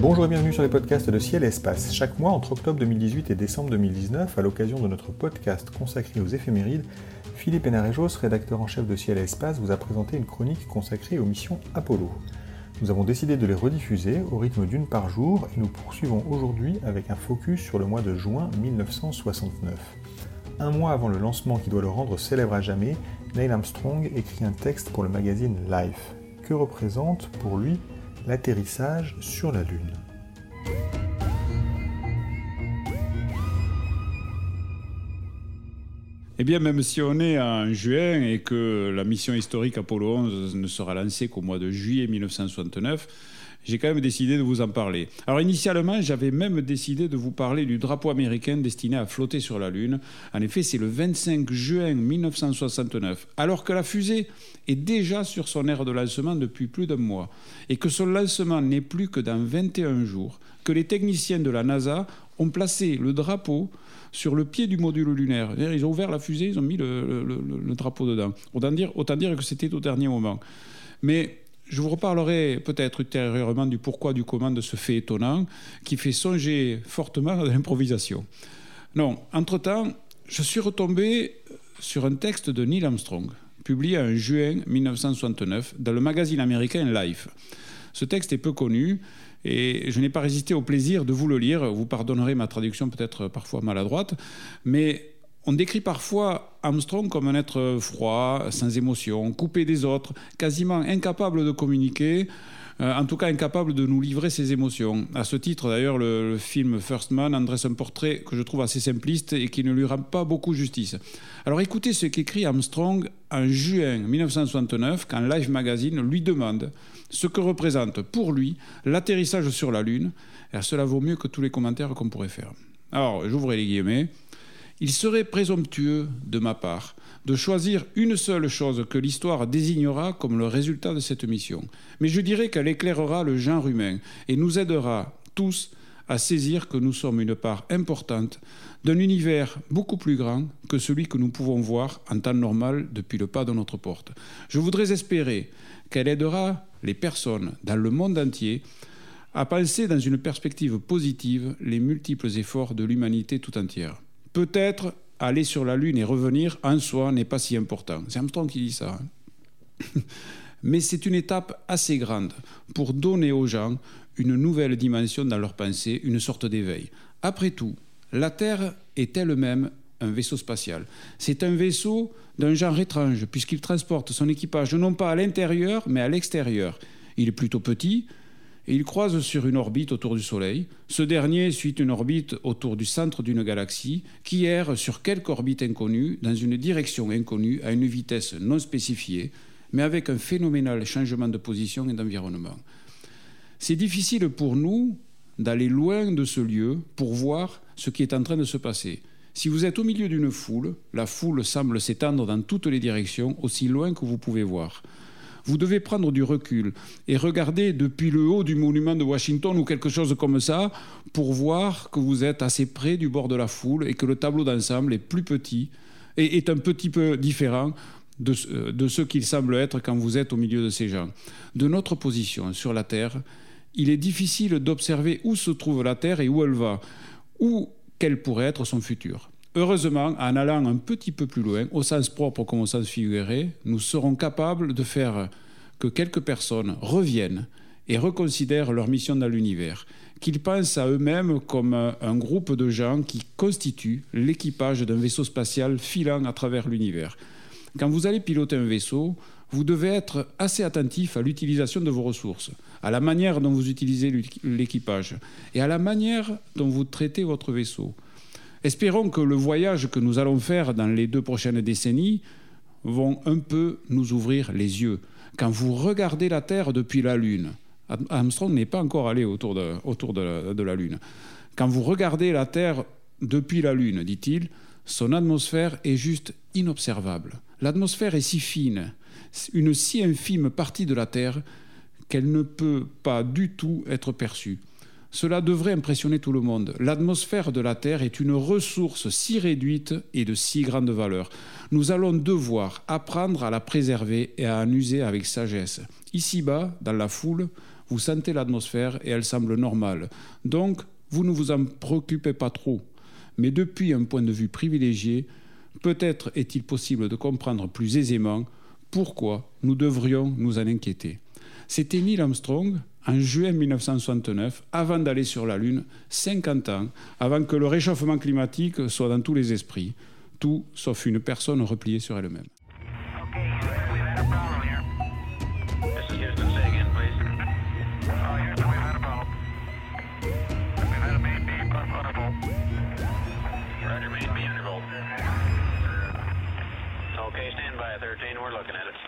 Bonjour et bienvenue sur les podcasts de Ciel et Espace. Chaque mois, entre octobre 2018 et décembre 2019, à l'occasion de notre podcast consacré aux éphémérides, Philippe Hénarejos, rédacteur en chef de Ciel et Espace, vous a présenté une chronique consacrée aux missions Apollo. Nous avons décidé de les rediffuser au rythme d'une par jour et nous poursuivons aujourd'hui avec un focus sur le mois de juin 1969. Un mois avant le lancement qui doit le rendre célèbre à jamais, Neil Armstrong écrit un texte pour le magazine Life. Que représente pour lui l'atterrissage sur la Lune Eh bien, même si on est en juin et que la mission historique Apollo 11 ne sera lancée qu'au mois de juillet 1969, j'ai quand même décidé de vous en parler. Alors initialement, j'avais même décidé de vous parler du drapeau américain destiné à flotter sur la Lune. En effet, c'est le 25 juin 1969, alors que la fusée est déjà sur son aire de lancement depuis plus d'un mois, et que son lancement n'est plus que dans 21 jours, que les techniciens de la NASA ont placé le drapeau sur le pied du module lunaire. Ils ont ouvert la fusée, ils ont mis le, drapeau dedans. Autant dire, autant dire que c'était au dernier moment. Mais je vous reparlerai peut-être ultérieurement du pourquoi, du comment de ce fait étonnant qui fait songer fortement à l'improvisation. Non, entre-temps, je suis retombé sur un texte de Neil Armstrong, publié en juin 1969 dans le magazine américain Life. Ce texte est peu connu et je n'ai pas résisté au plaisir de vous le lire. Vous pardonnerez ma traduction peut-être parfois maladroite, mais on décrit parfois Armstrong comme un être froid, sans émotion, coupé des autres, quasiment incapable de communiquer, euh, en tout cas incapable de nous livrer ses émotions. À ce titre, d'ailleurs, le, film First Man en dresse un portrait que je trouve assez simpliste et qui ne lui rend pas beaucoup justice. Alors écoutez ce qu'écrit Armstrong en juin 1969 quand Life Magazine lui demande ce que représente pour lui l'atterrissage sur la Lune. Et cela vaut mieux que tous les commentaires qu'on pourrait faire. Alors, j'ouvre les guillemets. Il serait présomptueux de ma part de choisir une seule chose que l'histoire désignera comme le résultat de cette mission. Mais je dirais qu'elle éclairera le genre humain et nous aidera tous à saisir que nous sommes une part importante d'un univers beaucoup plus grand que celui que nous pouvons voir en temps normal depuis le pas de notre porte. Je voudrais espérer qu'elle aidera les personnes dans le monde entier à penser dans une perspective positive les multiples efforts de l'humanité tout entière. Peut-être aller sur la Lune et revenir en soi n'est pas si important. C'est Armstrong qui dit ça. Hein. Mais c'est une étape assez grande pour donner aux gens une nouvelle dimension dans leur pensée, une sorte d'éveil. Après tout, la Terre est elle-même un vaisseau spatial. C'est un vaisseau d'un genre étrange, puisqu'il transporte son équipage non pas à l'intérieur, mais à l'extérieur. Il est plutôt petit, et il croise sur une orbite autour du Soleil. Ce dernier suit une orbite autour du centre d'une galaxie qui erre sur quelque orbite inconnue, dans une direction inconnue, à une vitesse non spécifiée, mais avec un phénoménal changement de position et d'environnement. C'est difficile pour nous d'aller loin de ce lieu pour voir ce qui est en train de se passer. Si vous êtes au milieu d'une foule, la foule semble s'étendre dans toutes les directions, aussi loin que vous pouvez voir vous devez prendre du recul et regarder depuis le haut du monument de Washington ou quelque chose comme ça pour voir que vous êtes assez près du bord de la foule et que le tableau d'ensemble est plus petit et est un petit peu différent de, de ce qu'il semble être quand vous êtes au milieu de ces gens. De notre position sur la Terre, il est difficile d'observer où se trouve la Terre et où elle va, ou quel pourrait être son futur. Heureusement, en allant un petit peu plus loin, au sens propre comme au sens figuré, nous serons capables de faire que quelques personnes reviennent et reconsidèrent leur mission dans l'univers, qu'ils pensent à eux-mêmes comme un groupe de gens qui constituent l'équipage d'un vaisseau spatial filant à travers l'univers. Quand vous allez piloter un vaisseau, vous devez être assez attentif à l'utilisation de vos ressources, à la manière dont vous utilisez l'équipage et à la manière dont vous traitez votre vaisseau. Espérons que le voyage que nous allons faire dans les deux prochaines décennies vont un peu nous ouvrir les yeux. Quand vous regardez la Terre depuis la Lune, Armstrong n'est pas encore allé autour, de, de la Lune. Quand vous regardez la Terre depuis la Lune, dit-il, son atmosphère est juste inobservable. L'atmosphère est si fine, une si infime partie de la Terre qu'elle ne peut pas du tout être perçue. Cela devrait impressionner tout le monde. L'atmosphère de la Terre est une ressource si réduite et de si grande valeur. Nous allons devoir apprendre à la préserver et à en user avec sagesse. Ici-bas, dans la foule, vous sentez l'atmosphère et elle semble normale. Donc, vous ne vous en préoccupez pas trop. Mais depuis un point de vue privilégié, peut-être est-il possible de comprendre plus aisément pourquoi nous devrions nous en inquiéter. C'était Neil Armstrong, en juin 1969, avant d'aller sur la Lune, 50 ans avant que le réchauffement climatique soit dans tous les esprits, tout sauf une personne repliée sur elle-même. Okay, stand by 13. We're looking at it.